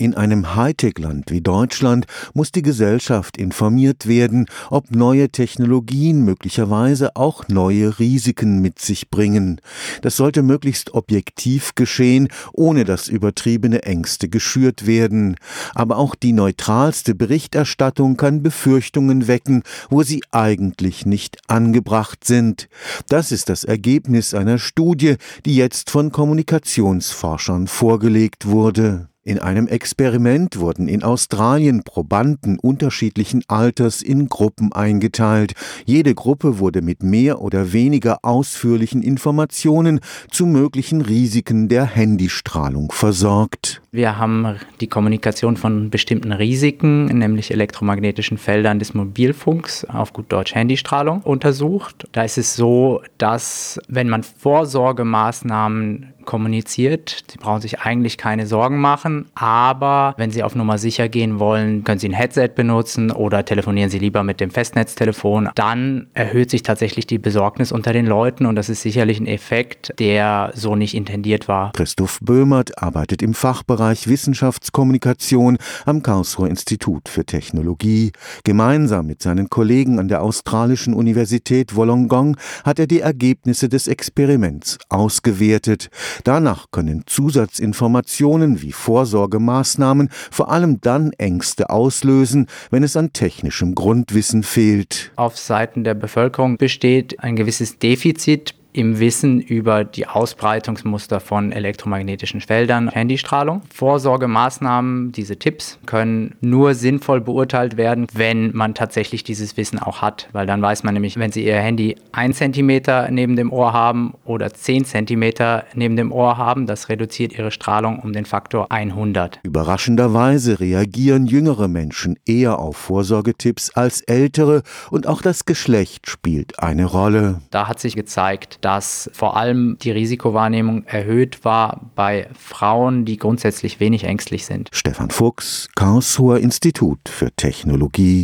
In einem Hightech-Land wie Deutschland muss die Gesellschaft informiert werden, ob neue Technologien möglicherweise auch neue Risiken mit sich bringen. Das sollte möglichst objektiv geschehen, ohne dass übertriebene Ängste geschürt werden. Aber auch die neutralste Berichterstattung kann Befürchtungen wecken, wo sie eigentlich nicht angebracht sind. Das ist das Ergebnis einer Studie, die jetzt von Kommunikationsforschern vorgelegt wurde. In einem Experiment wurden in Australien Probanden unterschiedlichen Alters in Gruppen eingeteilt. Jede Gruppe wurde mit mehr oder weniger ausführlichen Informationen zu möglichen Risiken der Handystrahlung versorgt. Wir haben die Kommunikation von bestimmten Risiken, nämlich elektromagnetischen Feldern des Mobilfunks, auf gut Deutsch Handystrahlung, untersucht. Da ist es so, dass wenn man Vorsorgemaßnahmen kommuniziert. Sie brauchen sich eigentlich keine Sorgen machen, aber wenn Sie auf Nummer sicher gehen wollen, können Sie ein Headset benutzen oder telefonieren Sie lieber mit dem Festnetztelefon. Dann erhöht sich tatsächlich die Besorgnis unter den Leuten und das ist sicherlich ein Effekt, der so nicht intendiert war. Christoph Böhmert arbeitet im Fachbereich Wissenschaftskommunikation am Karlsruher Institut für Technologie. Gemeinsam mit seinen Kollegen an der australischen Universität Wollongong hat er die Ergebnisse des Experiments ausgewertet. Danach können Zusatzinformationen wie Vorsorgemaßnahmen vor allem dann Ängste auslösen, wenn es an technischem Grundwissen fehlt. Auf Seiten der Bevölkerung besteht ein gewisses Defizit im Wissen über die Ausbreitungsmuster von elektromagnetischen Feldern, Handystrahlung. Vorsorgemaßnahmen, diese Tipps können nur sinnvoll beurteilt werden, wenn man tatsächlich dieses Wissen auch hat, weil dann weiß man nämlich, wenn Sie Ihr Handy 1 cm neben dem Ohr haben oder 10 cm neben dem Ohr haben, das reduziert Ihre Strahlung um den Faktor 100. Überraschenderweise reagieren jüngere Menschen eher auf Vorsorgetipps als ältere und auch das Geschlecht spielt eine Rolle. Da hat sich gezeigt, dass vor allem die Risikowahrnehmung erhöht war bei Frauen, die grundsätzlich wenig ängstlich sind. Stefan Fuchs, Karlsruher Institut für Technologie